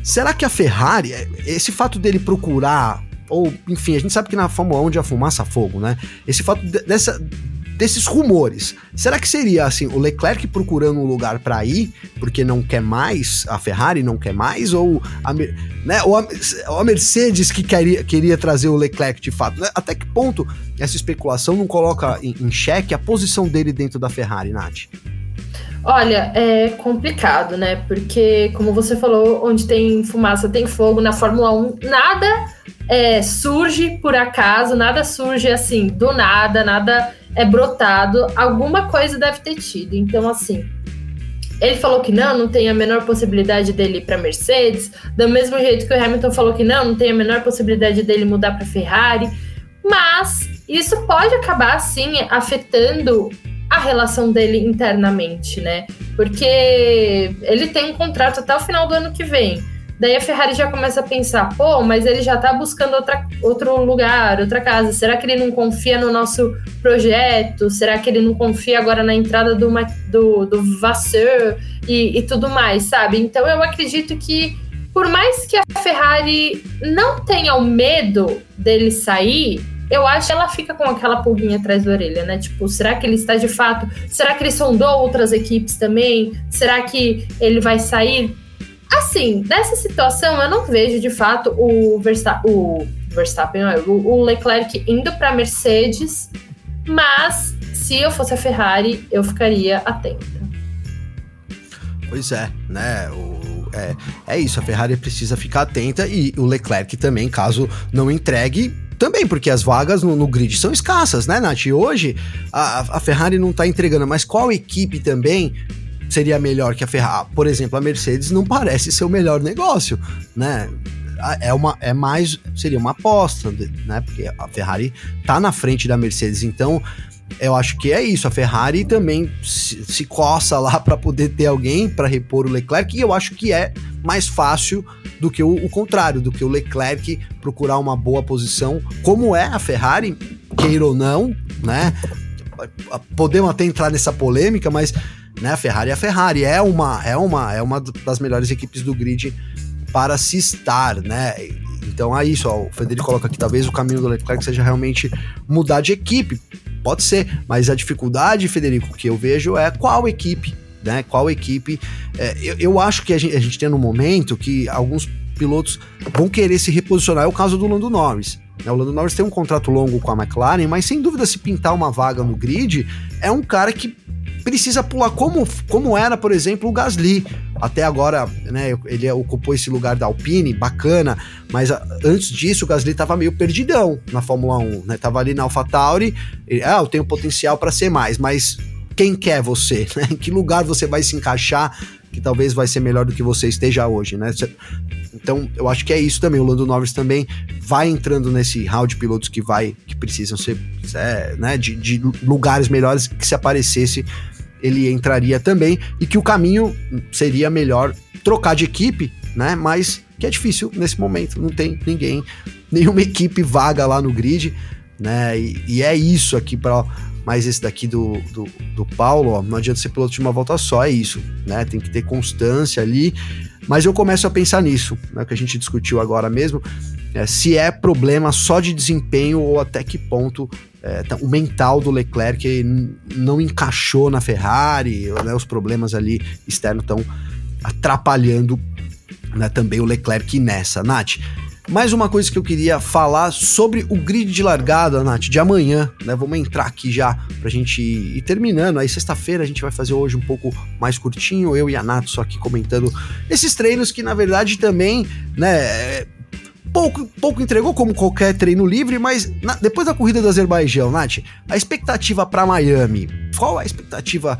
Será que a Ferrari, esse fato dele procurar ou enfim, a gente sabe que na Fórmula 1 onde a fumaça fogo, né? Esse fato de, dessa desses rumores. Será que seria assim, o Leclerc procurando um lugar para ir, porque não quer mais, a Ferrari não quer mais, ou a, né, ou a, ou a Mercedes que queria, queria trazer o Leclerc de fato? Né? Até que ponto essa especulação não coloca em, em xeque a posição dele dentro da Ferrari, Nath? Olha, é complicado, né? Porque, como você falou, onde tem fumaça tem fogo na Fórmula 1, nada é, surge por acaso, nada surge assim do nada, nada é brotado. Alguma coisa deve ter tido. Então, assim, ele falou que não, não tem a menor possibilidade dele ir para Mercedes, do mesmo jeito que o Hamilton falou que não, não tem a menor possibilidade dele mudar para Ferrari. Mas isso pode acabar, sim, afetando a relação dele internamente, né? Porque ele tem um contrato até o final do ano que vem. Daí a Ferrari já começa a pensar, pô, mas ele já tá buscando outra, outro lugar, outra casa. Será que ele não confia no nosso projeto? Será que ele não confia agora na entrada do, do, do Vasseur e, e tudo mais, sabe? Então eu acredito que, por mais que a Ferrari não tenha o medo dele sair, eu acho que ela fica com aquela pulguinha atrás da orelha, né? Tipo, será que ele está de fato? Será que ele sondou outras equipes também? Será que ele vai sair? Assim, nessa situação, eu não vejo de fato o Verstappen, o, Verstappen, o Leclerc indo para Mercedes, mas se eu fosse a Ferrari, eu ficaria atenta. Pois é, né? O, é, é isso, a Ferrari precisa ficar atenta e o Leclerc também, caso não entregue, também, porque as vagas no, no, grid são escassas, né, Nath? E hoje a, a Ferrari não tá entregando, mas qual equipe também seria melhor que a Ferrari? Por exemplo, a Mercedes não parece ser o melhor negócio, né? É, uma, é mais, seria uma aposta, né? Porque a Ferrari tá na frente da Mercedes, então eu acho que é isso. A Ferrari também se, se coça lá para poder ter alguém para repor o Leclerc, e eu acho que é mais fácil do que o, o, contrário, do que o Leclerc procurar uma boa posição, como é a Ferrari, queira ou não, né? Podemos até entrar nessa polêmica, mas né, a Ferrari é a Ferrari, é uma, é uma, é uma das melhores equipes do grid para se estar, né? Então é isso, ó, o Federico coloca aqui, talvez o caminho do Leclerc seja realmente mudar de equipe. Pode ser, mas a dificuldade, Federico, que eu vejo é qual equipe, né? Qual equipe. É, eu, eu, acho que a gente, a gente tem no momento que alguns pilotos vão querer se reposicionar. É o caso do Lando Norris. Né? O Lando Norris tem um contrato longo com a McLaren, mas sem dúvida, se pintar uma vaga no grid, é um cara que precisa pular como, como era, por exemplo, o Gasly. Até agora, né, ele ocupou esse lugar da Alpine, bacana, mas a, antes disso o Gasly tava meio perdidão na Fórmula 1, né? Tava ali na AlphaTauri, e, ah, eu tenho potencial para ser mais, mas quem quer você, né? Em que lugar você vai se encaixar que talvez vai ser melhor do que você esteja hoje, né? Então, eu acho que é isso também. O Lando Norris também vai entrando nesse hall de pilotos que vai, que precisam ser, é, né, de, de lugares melhores que se aparecesse ele entraria também e que o caminho seria melhor trocar de equipe, né? Mas que é difícil nesse momento, não tem ninguém, nenhuma equipe vaga lá no grid, né? E, e é isso aqui para mais esse daqui do, do, do Paulo, ó, não adianta ser piloto de uma volta só, é isso, né? Tem que ter constância ali. Mas eu começo a pensar nisso, né? Que a gente discutiu agora mesmo, é, se é problema só de desempenho ou até que ponto é, tá, o mental do Leclerc não encaixou na Ferrari, né? Os problemas ali externos estão atrapalhando né, também o Leclerc nessa, Nath. Mais uma coisa que eu queria falar sobre o grid de largada, Nath, de amanhã, né? Vamos entrar aqui já pra gente ir terminando. Aí sexta-feira a gente vai fazer hoje um pouco mais curtinho, eu e a Nath só aqui comentando esses treinos que na verdade também, né, pouco, pouco entregou como qualquer treino livre, mas na, depois da corrida do Azerbaijão, Nath, a expectativa para Miami, qual a expectativa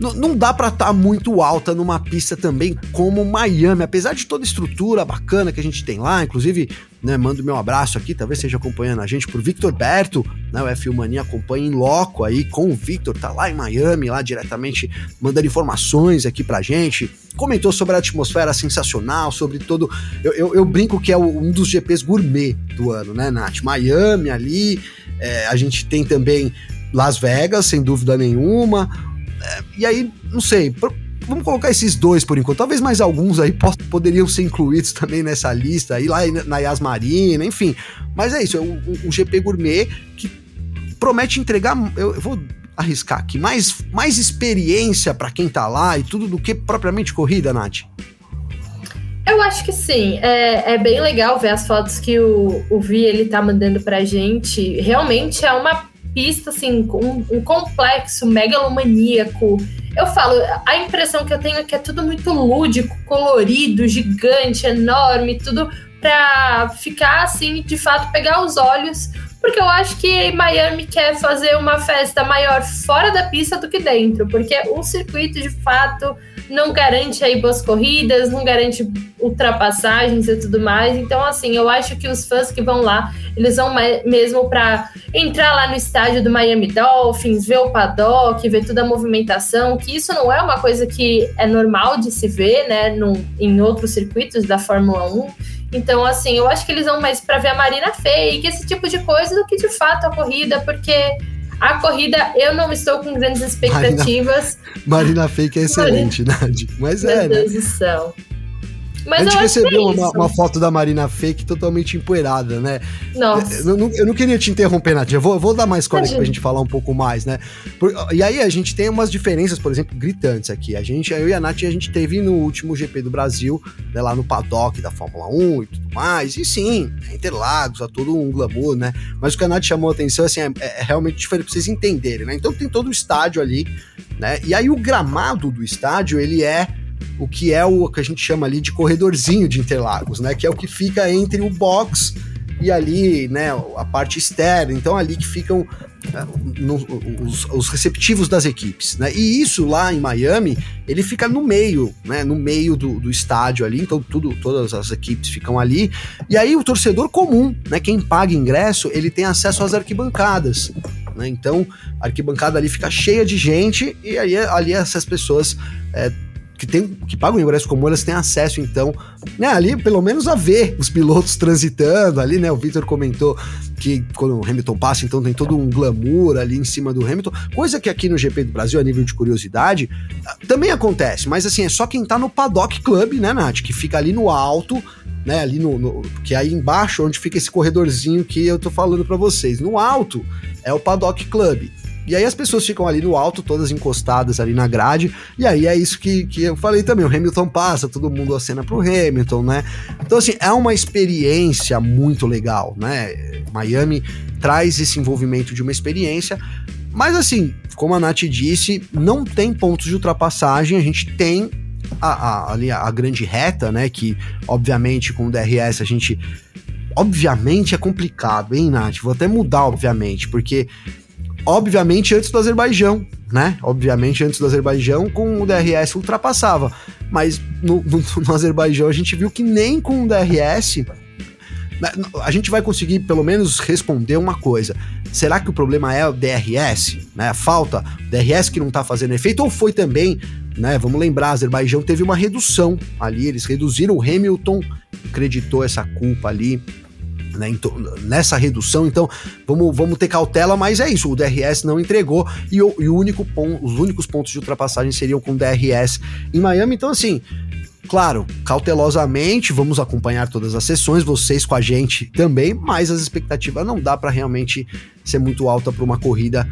não dá para estar tá muito alta numa pista também como Miami, apesar de toda a estrutura bacana que a gente tem lá, inclusive, né, mando meu abraço aqui, talvez esteja acompanhando a gente por Victor Berto, né, o F1 Mania acompanha em loco aí com o Victor, tá lá em Miami, lá diretamente mandando informações aqui pra gente, comentou sobre a atmosfera sensacional, sobre todo, eu, eu, eu brinco que é um dos GPs gourmet do ano, né, Nath? Miami ali, é, a gente tem também Las Vegas, sem dúvida nenhuma, e aí, não sei, vamos colocar esses dois por enquanto. Talvez mais alguns aí poderiam ser incluídos também nessa lista, aí lá na Yas Marina, enfim. Mas é isso, é um GP Gourmet que promete entregar, eu, eu vou arriscar aqui, mais, mais experiência para quem tá lá e tudo do que propriamente corrida, Nath. Eu acho que sim. É, é bem legal ver as fotos que o, o Vi ele tá mandando pra gente. Realmente é uma pista, assim, um, um complexo megalomaníaco. Eu falo, a impressão que eu tenho é que é tudo muito lúdico, colorido, gigante, enorme, tudo pra ficar assim, de fato, pegar os olhos. Porque eu acho que Miami quer fazer uma festa maior fora da pista do que dentro. Porque um circuito, de fato, não garante aí boas corridas, não garante ultrapassagens e tudo mais. Então, assim, eu acho que os fãs que vão lá, eles vão mesmo para entrar lá no estádio do Miami Dolphins, ver o paddock, ver toda a movimentação, que isso não é uma coisa que é normal de se ver, né, no, em outros circuitos da Fórmula 1. Então, assim, eu acho que eles vão mais para ver a Marina Fake, esse tipo de coisa, do que de fato a corrida, porque a corrida, eu não estou com grandes expectativas. Marina, Marina Fake é excelente, Marina... Nath. Mas Meu é, né? Deus né? do céu. Mas a gente recebeu é uma, uma, foto da Marina Fake totalmente empoeirada, né? Nossa. Eu, eu, eu não queria te interromper, Nath. Eu vou, vou dar mais corda aqui pra gente falar um pouco mais, né? Por, e aí a gente tem umas diferenças, por exemplo, gritantes aqui. A gente, eu e a Nath, a gente teve no último GP do Brasil, né, lá no paddock da Fórmula 1 e tudo mais. E sim, é Interlagos, há todo um glamour, né? Mas o que a Nath chamou a atenção, assim, é, é realmente diferente pra vocês entenderem, né? Então tem todo o estádio ali, né? E aí o gramado do estádio, ele é o que é o que a gente chama ali de corredorzinho de Interlagos, né? Que é o que fica entre o box e ali, né, a parte externa. Então ali que ficam né, no, os, os, receptivos das equipes, né? E isso lá em Miami, ele fica no meio, né? No meio do, do estádio ali, então tudo, todas as equipes ficam ali. E aí o torcedor comum, né? Quem paga ingresso, ele tem acesso às arquibancadas. Né? Então a arquibancada ali fica cheia de gente e aí ali essas pessoas é, que, tem, que pagam ingresso comum, elas têm acesso, então, né, ali pelo menos a ver os pilotos transitando ali, né? O Victor comentou que quando o Hamilton passa, então tem todo um glamour ali em cima do Hamilton, coisa que aqui no GP do Brasil, a nível de curiosidade, também acontece, mas assim, é só quem tá no Paddock Club, né, Nath? Que fica ali no alto, né, ali no, no, que é aí embaixo onde fica esse corredorzinho que eu tô falando para vocês. No alto é o Paddock Club. E aí as pessoas ficam ali no alto, todas encostadas ali na grade, e aí é isso que, que eu falei também, o Hamilton passa, todo mundo acena pro Hamilton, né? Então, assim, é uma experiência muito legal, né? Miami traz esse envolvimento de uma experiência, mas assim, como a Nath disse, não tem pontos de ultrapassagem, a gente tem a, a, ali a grande reta, né? Que, obviamente, com o DRS a gente obviamente é complicado, hein, Nath? Vou até mudar, obviamente, porque obviamente antes do Azerbaijão, né? Obviamente antes do Azerbaijão com o DRS ultrapassava. mas no, no, no Azerbaijão a gente viu que nem com o DRS né, a gente vai conseguir pelo menos responder uma coisa. Será que o problema é o DRS? Né? A falta, DRS que não está fazendo efeito, ou foi também, né? Vamos lembrar, Azerbaijão teve uma redução ali, eles reduziram, o Hamilton acreditou essa culpa ali. Né, nessa redução, então vamos, vamos ter cautela, mas é isso, o DRS não entregou e, o, e o único ponto, os únicos pontos de ultrapassagem seriam com DRS em Miami, então assim, Claro, cautelosamente, vamos acompanhar todas as sessões, vocês com a gente também, mas as expectativas não dá para realmente ser muito alta para uma corrida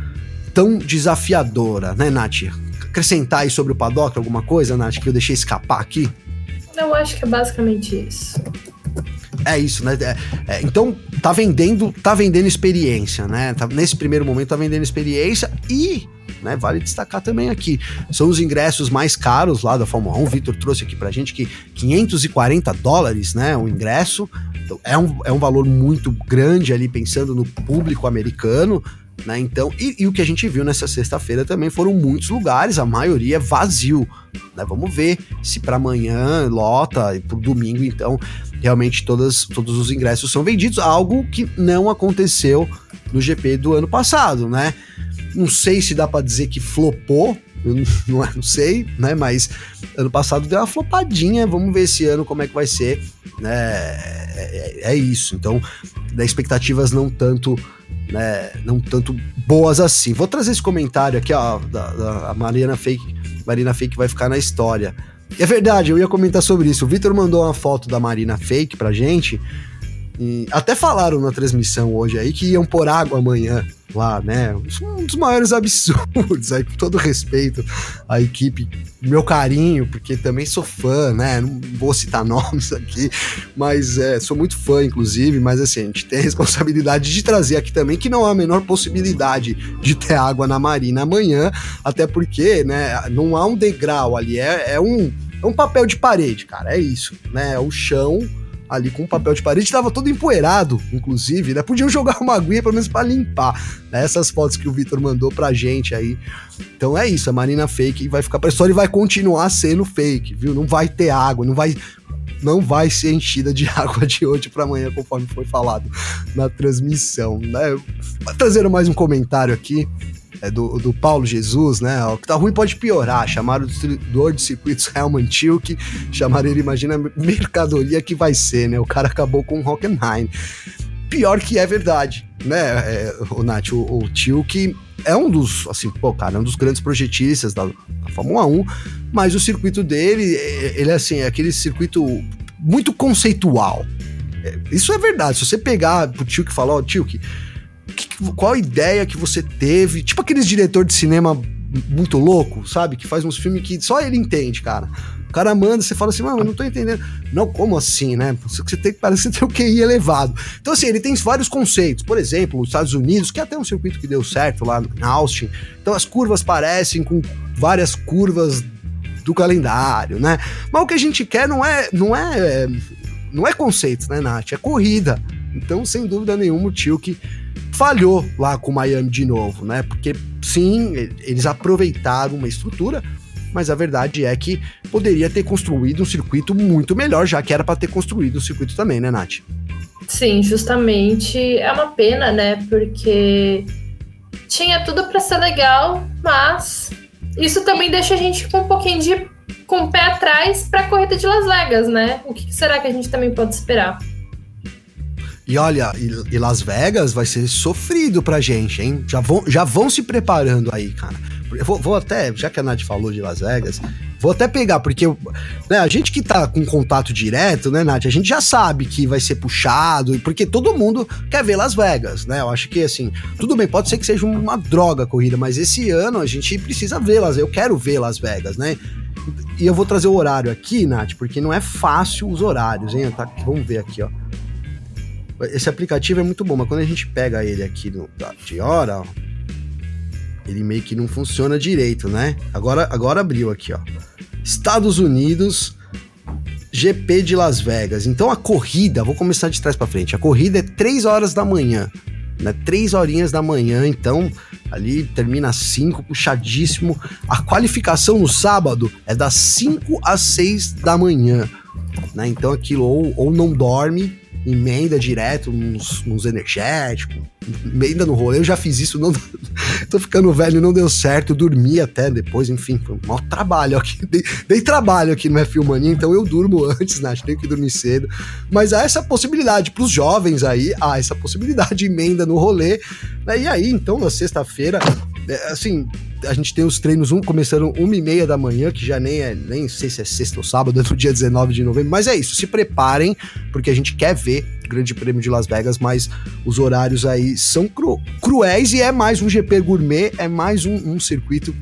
tão desafiadora, né, Nath? Acrescentar aí sobre o paddock alguma coisa, Nath, que eu deixei escapar aqui? Eu acho que é basicamente isso. É isso, né? É, é, então tá vendendo, tá vendendo experiência, né? Tá, nesse primeiro momento tá vendendo experiência e né? Vale destacar também aqui. São os ingressos mais caros lá da Fórmula 1. O Vitor trouxe aqui pra gente que 540 dólares, né? O ingresso. Então, é, um, é um valor muito grande ali, pensando no público americano. Né? Então, e, e, o que a gente viu nessa sexta-feira também foram muitos lugares, a maioria é vazio. Né? Vamos ver se para amanhã lota e pro domingo, então, realmente todas, todos os ingressos são vendidos, algo que não aconteceu no GP do ano passado, né? Não sei se dá para dizer que flopou, não, não, sei, né? Mas ano passado deu uma flopadinha. Vamos ver esse ano como é que vai ser. Né? É, é, é isso. Então, da expectativas não tanto, né? Não tanto boas assim. Vou trazer esse comentário aqui, ó, da, da Mariana Fake. Marina Fake vai ficar na história. É verdade, eu ia comentar sobre isso. O Vitor mandou uma foto da Marina Fake pra gente. E até falaram na transmissão hoje aí que iam pôr água amanhã lá, né? Um dos maiores absurdos aí, com todo respeito à equipe, meu carinho, porque também sou fã, né? Não vou citar nomes aqui, mas é, sou muito fã, inclusive, mas assim, a gente tem a responsabilidade de trazer aqui também que não há a menor possibilidade de ter água na marina amanhã, até porque, né, não há um degrau ali, é, é um, é um papel de parede, cara, é isso, né? É o chão ali com papel de parede, estava todo empoeirado, inclusive, né? Podiam jogar uma aguinha pelo menos para limpar. Né? Essas fotos que o Vitor mandou pra gente aí. Então é isso, a Marina Fake vai ficar pra história e vai continuar sendo fake, viu? Não vai ter água, não vai não vai ser enchida de água de hoje para amanhã, conforme foi falado na transmissão, né? Trazendo mais um comentário aqui do, do Paulo Jesus, né? O que tá ruim pode piorar. Chamaram o distribuidor de circuitos Helman Tilke, chamaram ele, imagina a mercadoria que vai ser, né? O cara acabou com o Hockenheim. Pior que é verdade, né, é, o Nath? O, o Tilke é um dos, assim, pô, cara, é um dos grandes projetistas da, da Fórmula 1, mas o circuito dele, é, ele é assim, é aquele circuito muito conceitual. É, isso é verdade. Se você pegar pro Tilke e falar, ó, oh, Tilke, que, qual ideia que você teve? Tipo aqueles diretor de cinema muito louco, sabe? Que faz uns filmes que só ele entende, cara. O cara manda, você fala assim, mano, eu não tô entendendo. Não, como assim, né? Você tem que parece ter o QI elevado. Então, assim, ele tem vários conceitos. Por exemplo, os Estados Unidos, que é até um circuito que deu certo lá em Austin. Então, as curvas parecem com várias curvas do calendário, né? Mas o que a gente quer não é, não é, não é conceito, né, Nath? É corrida. Então, sem dúvida nenhuma, o tio que falhou lá com o Miami de novo, né? Porque sim, eles aproveitaram uma estrutura, mas a verdade é que poderia ter construído um circuito muito melhor, já que era para ter construído o um circuito também, né, Nath? Sim, justamente. É uma pena, né? Porque tinha tudo para ser legal, mas isso também deixa a gente com um pouquinho de com o pé atrás para a corrida de Las Vegas, né? O que será que a gente também pode esperar? E olha, e, Las Vegas vai ser sofrido pra gente, hein? Já vão, já vão se preparando aí, cara. Eu vou, vou até, já que a Nath falou de Las Vegas, vou até pegar, porque né, a gente que tá com contato direto, né, Nath, a gente já sabe que vai ser puxado, porque todo mundo quer ver Las Vegas, né? Eu acho que, assim, tudo bem, pode ser que seja uma droga a corrida, mas esse ano a gente precisa ver Las Eu quero ver Las Vegas, né? E eu vou trazer o horário aqui, Nath, porque não é fácil os horários, hein? Tá, vamos ver aqui, ó. Esse aplicativo é muito bom, mas quando a gente pega ele aqui no, de hora, ó, ele meio que não funciona direito, né? Agora, agora abriu aqui, ó. Estados Unidos, GP de Las Vegas. Então a corrida, vou começar de trás para frente. A corrida é 3 horas da manhã. né? Três horinhas da manhã, então ali termina às 5, puxadíssimo. A qualificação no sábado é das 5 às 6 da manhã, né? Então aquilo ou, ou não dorme, emenda direto nos, nos energéticos, emenda no rolê. Eu já fiz isso, não tô ficando velho, não deu certo, dormi até depois, enfim, foi um mau trabalho aqui. Dei, dei trabalho aqui no F1 Mania, então eu durmo antes, né? Tenho que dormir cedo. Mas há essa possibilidade para os jovens aí, há essa possibilidade de emenda no rolê. Né? E aí, então, na sexta-feira, assim, a gente tem os treinos um começando uma e meia da manhã, que já nem é, nem sei se é sexta ou sábado, é no dia 19 de novembro, mas é isso, se preparem, porque a gente quer ver o Grande Prêmio de Las Vegas, mas os horários aí são cru, cruéis e é mais um GP gourmet, é mais um, um circuito,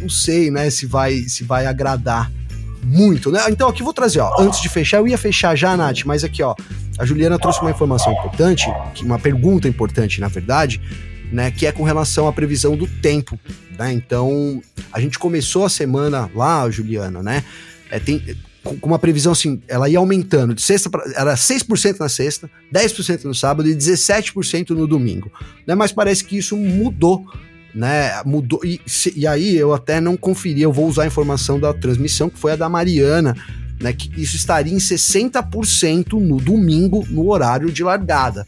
não sei, né, se vai, se vai agradar muito, né? Então aqui vou trazer, ó, antes de fechar, eu ia fechar já, Nath, mas aqui, ó, a Juliana trouxe uma informação importante, uma pergunta importante, na verdade, né, que é com relação à previsão do tempo. Né? Então, a gente começou a semana lá, Juliana, né? É, tem, com uma previsão assim, ela ia aumentando de sexta pra, era 6% na sexta, 10% no sábado e 17% no domingo, né? Mas parece que isso mudou, né? Mudou e, se, e aí eu até não conferi, eu vou usar a informação da transmissão que foi a da Mariana, né, que isso estaria em 60% no domingo no horário de largada.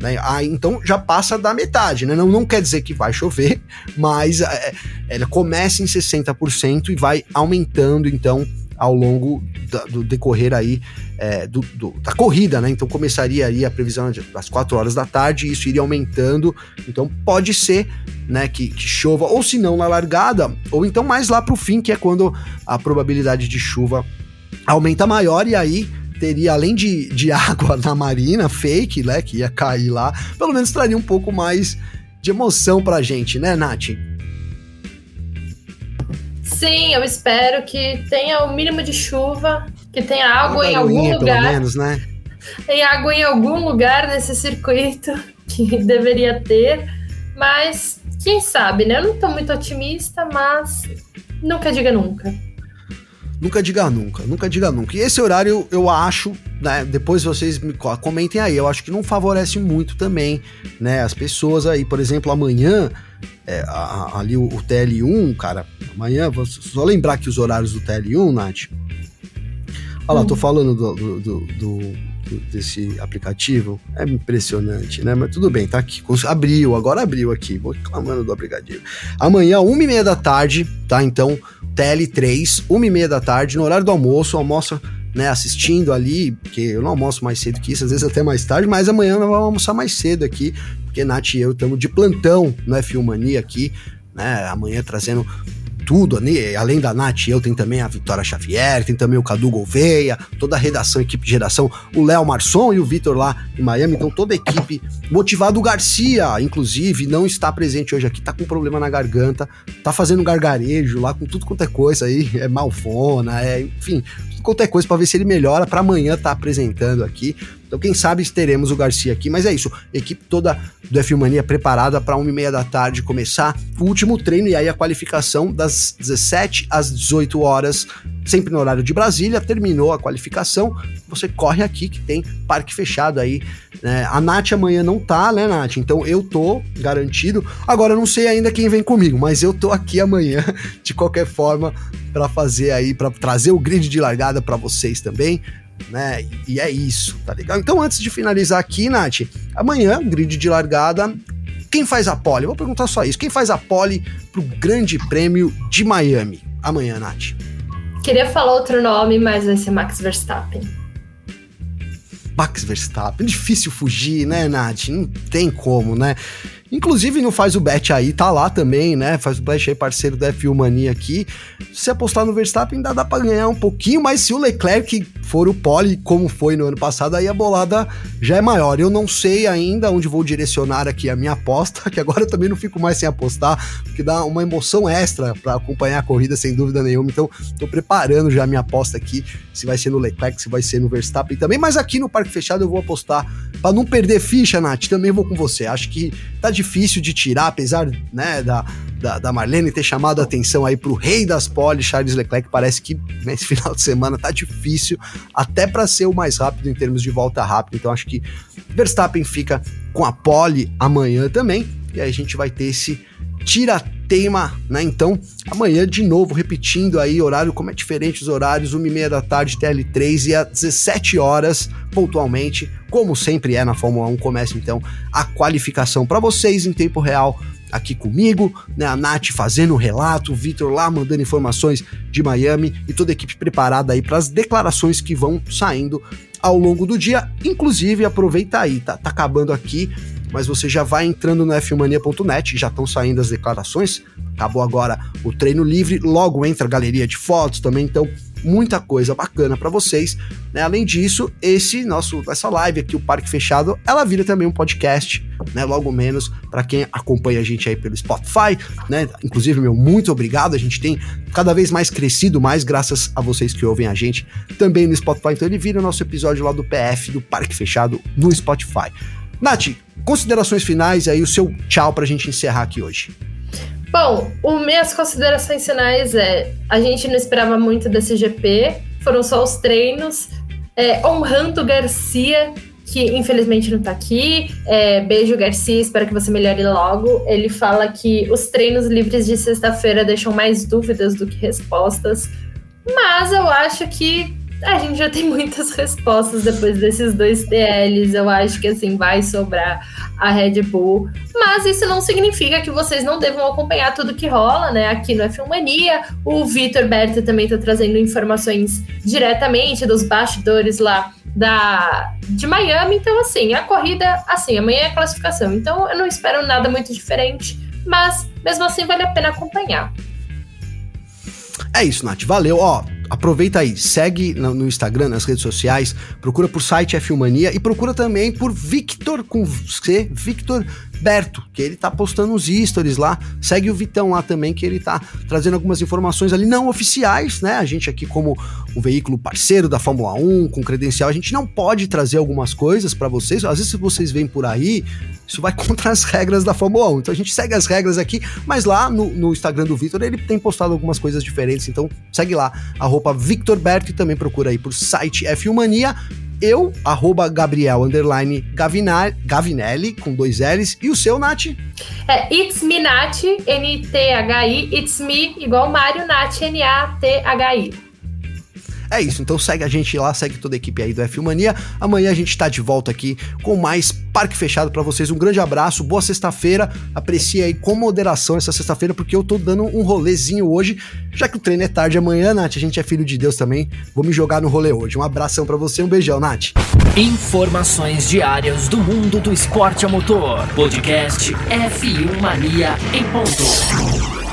Né? Ah, então já passa da metade, né? Não, não quer dizer que vai chover, mas é, ela começa em 60% e vai aumentando, então, ao longo da, do decorrer aí é, do, do, da corrida, né? Então começaria aí a previsão das 4 horas da tarde, e isso iria aumentando. Então pode ser, né, que, que chova, ou se não na largada, ou então mais lá para o fim, que é quando a probabilidade de chuva aumenta maior, e aí teria, além de, de água na marina, fake, né, que ia cair lá, pelo menos traria um pouco mais de emoção pra gente, né, Nath? Sim, eu espero que tenha o mínimo de chuva, que tenha água em algum lugar. Pelo menos, né? Tem água em algum lugar nesse circuito que deveria ter, mas quem sabe, né? Eu não tô muito otimista, mas nunca diga nunca. Nunca diga nunca, nunca diga nunca. E esse horário eu acho, né? Depois vocês me comentem aí, eu acho que não favorece muito também, né? As pessoas aí, por exemplo, amanhã, é, a, ali o, o, TL1, cara, amanhã, vou só lembrar que os horários do TL1, Nath. Olha lá, tô hum. falando do, do, do, do desse aplicativo é impressionante, né? Mas tudo bem, tá aqui. Abriu, agora abriu aqui. Vou reclamando do aplicativo. Amanhã, uma e meia da tarde, tá? Então, TL3, uma e meia da tarde, no horário do almoço, almoço né, assistindo ali, porque eu não almoço mais cedo que isso, às vezes até mais tarde, mas amanhã nós vamos almoçar mais cedo aqui, porque Nath e eu estamos de plantão no F1 Mania aqui, né, amanhã trazendo tudo, além da Nath, eu tem também a Vitória Xavier, tem também o Cadu Gouveia, toda a redação, equipe de redação, o Léo Marçom e o Vitor lá em Miami, então toda a equipe motivado. Garcia, inclusive, não está presente hoje aqui, tá com problema na garganta, tá fazendo gargarejo lá com tudo quanto é coisa aí, é malfona, é, enfim, tudo quanto é coisa para ver se ele melhora, para amanhã tá apresentando aqui. Então, quem sabe teremos o Garcia aqui, mas é isso. Equipe toda do F1 Mania preparada para 1 e meia da tarde começar o último treino e aí a qualificação das 17 às 18 horas, sempre no horário de Brasília. Terminou a qualificação, você corre aqui que tem parque fechado aí. Né? A Nath amanhã não tá, né, Nath? Então eu tô garantido. Agora eu não sei ainda quem vem comigo, mas eu tô aqui amanhã de qualquer forma para fazer aí, para trazer o grid de largada para vocês também né? E é isso, tá legal? Então, antes de finalizar aqui, Nath, amanhã, grid de largada. Quem faz a pole? vou perguntar só isso. Quem faz a pole pro Grande Prêmio de Miami? Amanhã, Nath. Queria falar outro nome, mas vai ser Max Verstappen. Max Verstappen, difícil fugir, né, Nath? Não tem como, né? Inclusive no Faz o Bet aí, tá lá também, né? Faz o Bet aí, parceiro da F1 Mania aqui. Se apostar no Verstappen, ainda dá pra ganhar um pouquinho, mas se o Leclerc for o pole, como foi no ano passado, aí a bolada já é maior. Eu não sei ainda onde vou direcionar aqui a minha aposta, que agora eu também não fico mais sem apostar, porque dá uma emoção extra para acompanhar a corrida, sem dúvida nenhuma. Então, tô preparando já a minha aposta aqui, se vai ser no Leclerc, se vai ser no Verstappen também. Mas aqui no Parque Fechado eu vou apostar para não perder ficha, Nath. Também vou com você. Acho que tá difícil de tirar, apesar né, da, da, da Marlene ter chamado a atenção aí pro rei das poles, Charles Leclerc. Parece que nesse final de semana tá difícil, até para ser o mais rápido em termos de volta rápida. Então acho que Verstappen fica com a pole amanhã também. E aí a gente vai ter esse tira-teima, né? Então, amanhã de novo, repetindo aí, horário como é diferente os horários, 1h30 da tarde, TL3 e às 17 horas, pontualmente, como sempre é na Fórmula 1, começa então a qualificação para vocês em tempo real aqui comigo, né? A Nath fazendo o relato, o Vitor lá mandando informações de Miami e toda a equipe preparada aí para as declarações que vão saindo ao longo do dia. Inclusive, aproveita aí, tá, tá acabando aqui mas você já vai entrando no fmania.net, já estão saindo as declarações. Acabou agora o treino livre, logo entra a galeria de fotos também, então muita coisa bacana para vocês. Né? Além disso, esse nosso essa live aqui, o Parque Fechado, ela vira também um podcast, né? Logo menos para quem acompanha a gente aí pelo Spotify, né? Inclusive, meu muito obrigado. A gente tem cada vez mais crescido mais graças a vocês que ouvem a gente também no Spotify. Então ele vira o nosso episódio lá do PF do Parque Fechado no Spotify. Nath, considerações finais aí, o seu tchau pra gente encerrar aqui hoje. Bom, o minhas considerações finais é: a gente não esperava muito desse GP, foram só os treinos, é, honrando Garcia, que infelizmente não tá aqui. É, beijo, Garcia, espero que você melhore logo. Ele fala que os treinos livres de sexta-feira deixam mais dúvidas do que respostas, mas eu acho que a gente já tem muitas respostas depois desses dois TLs. Eu acho que assim vai sobrar a Red Bull. Mas isso não significa que vocês não devam acompanhar tudo que rola, né? Aqui no F1 Mania. O Vitor Berto também está trazendo informações diretamente dos bastidores lá da de Miami. Então, assim, a corrida, assim, amanhã é a classificação. Então, eu não espero nada muito diferente. Mas, mesmo assim, vale a pena acompanhar. É isso, Nath. Valeu. Ó, aproveita aí, segue no, Instagram, nas redes sociais, procura por site F Mania e procura também por Victor com C, Victor Berto, que ele tá postando uns stories lá. Segue o Vitão lá também, que ele tá trazendo algumas informações ali não oficiais, né? A gente aqui como um veículo parceiro da Fórmula 1, com credencial, a gente não pode trazer algumas coisas para vocês. Às vezes se vocês vêm por aí, isso vai contra as regras da Fórmula 1. Então a gente segue as regras aqui, mas lá no, no Instagram do Victor ele tem postado algumas coisas diferentes, então segue lá, arroba Victor Berto e também procura aí por site F1 Mania eu, arroba Gabriel, underline Gavinelli, com dois L's. E o seu, Nath? É It's Me Nath, N-T-H-I. It's Me, igual Mário, Nath, N-A-T-H-I. É isso, então segue a gente lá, segue toda a equipe aí do F Mania. Amanhã a gente tá de volta aqui com mais Parque Fechado para vocês. Um grande abraço, boa sexta-feira. Aprecie aí com moderação essa sexta-feira, porque eu tô dando um rolezinho hoje, já que o treino é tarde amanhã, Nath. A gente é filho de Deus também. Vou me jogar no rolê hoje. Um abração para você, um beijão, Nath. Informações diárias do mundo do esporte a motor. Podcast F1 Mania em ponto.